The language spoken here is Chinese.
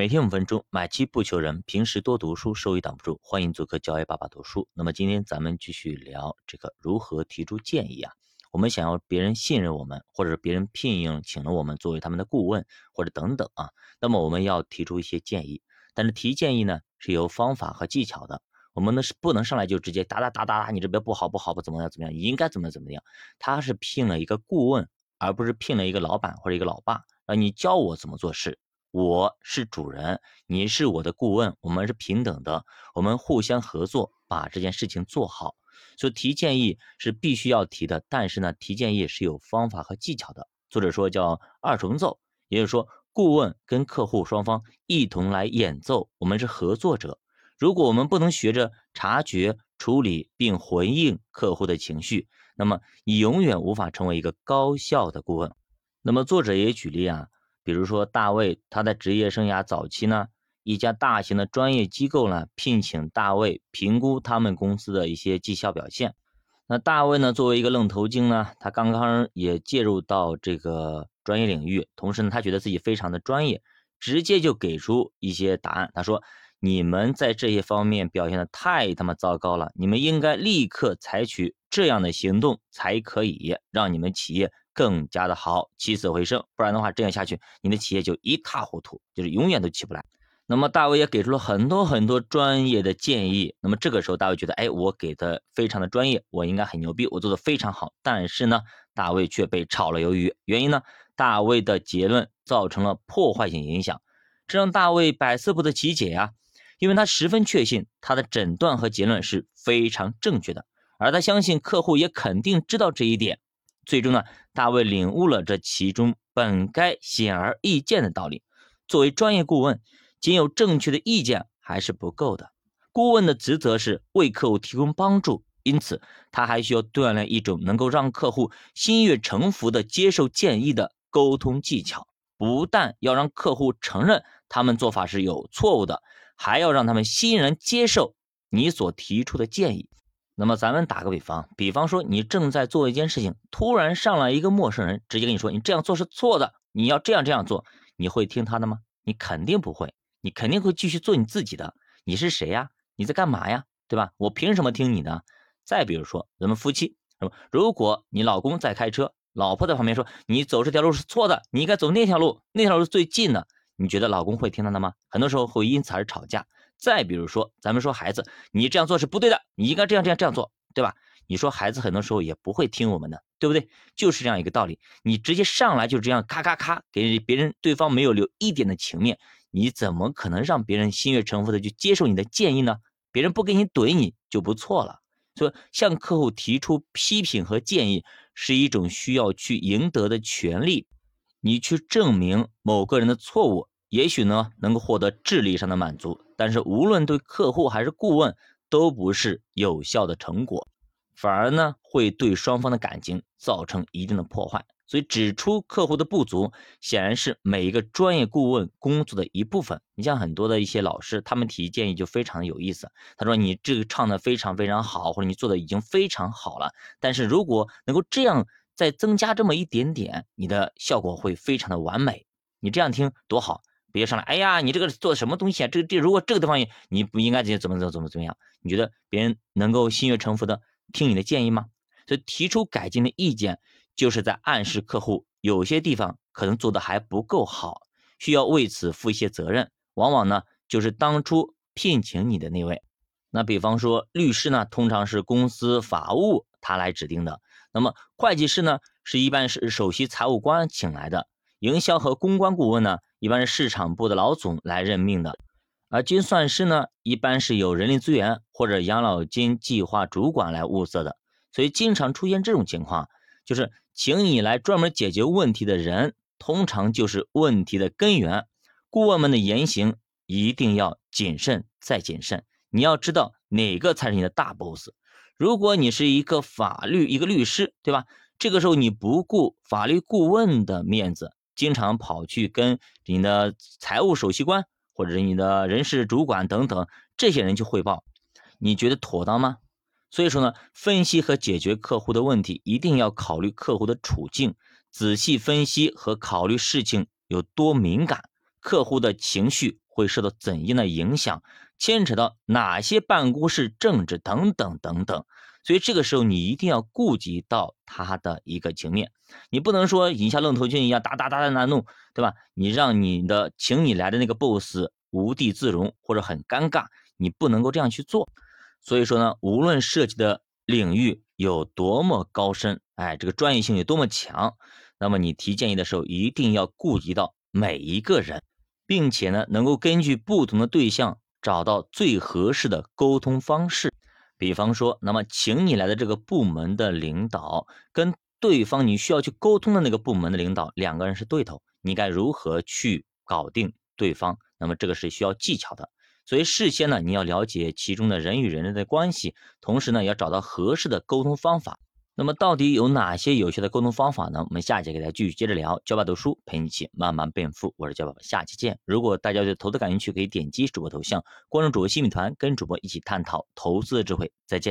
每天五分钟，买基不求人，平时多读书，收益挡不住。欢迎做客教 A 爸爸读书。那么今天咱们继续聊这个如何提出建议啊？我们想要别人信任我们，或者别人聘用请了我们作为他们的顾问，或者等等啊。那么我们要提出一些建议，但是提建议呢是有方法和技巧的。我们呢是不能上来就直接哒哒哒哒哒，你这边不好不好不怎么样怎么样，应该怎么怎么样。他是聘了一个顾问，而不是聘了一个老板或者一个老爸，让你教我怎么做事。我是主人，你是我的顾问，我们是平等的，我们互相合作，把这件事情做好。所以提建议是必须要提的，但是呢，提建议是有方法和技巧的。作者说叫二重奏，也就是说，顾问跟客户双方一同来演奏，我们是合作者。如果我们不能学着察觉、处理并回应客户的情绪，那么你永远无法成为一个高效的顾问。那么作者也举例啊。比如说，大卫他在职业生涯早期呢，一家大型的专业机构呢聘请大卫评估他们公司的一些绩效表现。那大卫呢，作为一个愣头青呢，他刚刚也介入到这个专业领域，同时呢，他觉得自己非常的专业，直接就给出一些答案。他说：“你们在这些方面表现的太他妈糟糕了，你们应该立刻采取这样的行动，才可以让你们企业。”更加的好，起死回生，不然的话，这样下去，你的企业就一塌糊涂，就是永远都起不来。那么大卫也给出了很多很多专业的建议。那么这个时候，大卫觉得，哎，我给的非常的专业，我应该很牛逼，我做的非常好。但是呢，大卫却被炒了鱿鱼。原因呢，大卫的结论造成了破坏性影响，这让大卫百思不得其解呀。因为他十分确信他的诊断和结论是非常正确的，而他相信客户也肯定知道这一点。最终呢，大卫领悟了这其中本该显而易见的道理。作为专业顾问，仅有正确的意见还是不够的。顾问的职责是为客户提供帮助，因此他还需要锻炼一种能够让客户心悦诚服的接受建议的沟通技巧。不但要让客户承认他们做法是有错误的，还要让他们欣然接受你所提出的建议。那么咱们打个比方，比方说你正在做一件事情，突然上来一个陌生人，直接跟你说你这样做是错的，你要这样这样做，你会听他的吗？你肯定不会，你肯定会继续做你自己的。你是谁呀？你在干嘛呀？对吧？我凭什么听你的？再比如说咱们夫妻，如果你老公在开车，老婆在旁边说你走这条路是错的，你应该走那条路，那条路最近的，你觉得老公会听他的吗？很多时候会因此而吵架。再比如说，咱们说孩子，你这样做是不对的，你应该这样这样这样做，对吧？你说孩子很多时候也不会听我们的，对不对？就是这样一个道理。你直接上来就这样咔咔咔给别人，对方没有留一点的情面，你怎么可能让别人心悦诚服的去接受你的建议呢？别人不给你怼你就不错了。所以向客户提出批评和建议是一种需要去赢得的权利，你去证明某个人的错误。也许呢，能够获得智力上的满足，但是无论对客户还是顾问，都不是有效的成果，反而呢，会对双方的感情造成一定的破坏。所以，指出客户的不足，显然是每一个专业顾问工作的一部分。你像很多的一些老师，他们提建议就非常有意思。他说：“你这个唱的非常非常好，或者你做的已经非常好了，但是如果能够这样再增加这么一点点，你的效果会非常的完美。你这样听多好。”别上来，哎呀，你这个做什么东西啊？这个地如果这个地方你不应该怎么怎么怎么怎么样？你觉得别人能够心悦诚服的听你的建议吗？所以提出改进的意见，就是在暗示客户有些地方可能做的还不够好，需要为此负一些责任。往往呢，就是当初聘请你的那位。那比方说律师呢，通常是公司法务他来指定的。那么会计师呢，是一般是首席财务官请来的。营销和公关顾问呢，一般是市场部的老总来任命的，而精算师呢，一般是由人力资源或者养老金计划主管来物色的。所以经常出现这种情况，就是请你来专门解决问题的人，通常就是问题的根源。顾问们的言行一定要谨慎再谨慎，你要知道哪个才是你的大 boss。如果你是一个法律一个律师，对吧？这个时候你不顾法律顾问的面子。经常跑去跟你的财务首席官或者是你的人事主管等等这些人去汇报，你觉得妥当吗？所以说呢，分析和解决客户的问题，一定要考虑客户的处境，仔细分析和考虑事情有多敏感，客户的情绪会。受到怎样的影响，牵扯到哪些办公室政治等等等等。所以这个时候你一定要顾及到他的一个情面，你不能说引下愣头青一样，哒哒哒的拿弄，对吧？你让你的请你来的那个 boss 无地自容或者很尴尬，你不能够这样去做。所以说呢，无论涉及的领域有多么高深，哎，这个专业性有多么强，那么你提建议的时候一定要顾及到每一个人，并且呢，能够根据不同的对象找到最合适的沟通方式。比方说，那么请你来的这个部门的领导跟对方你需要去沟通的那个部门的领导两个人是对头，你该如何去搞定对方？那么这个是需要技巧的。所以事先呢，你要了解其中的人与人的关系，同时呢，要找到合适的沟通方法。那么到底有哪些有效的沟通方法呢？我们下节给大家继续接着聊。教爸读书陪你一起慢慢变富，我是教爸爸，下期见。如果大家对投资感兴趣，可以点击主播头像，关注主播新米团，跟主播一起探讨投资的智慧。再见。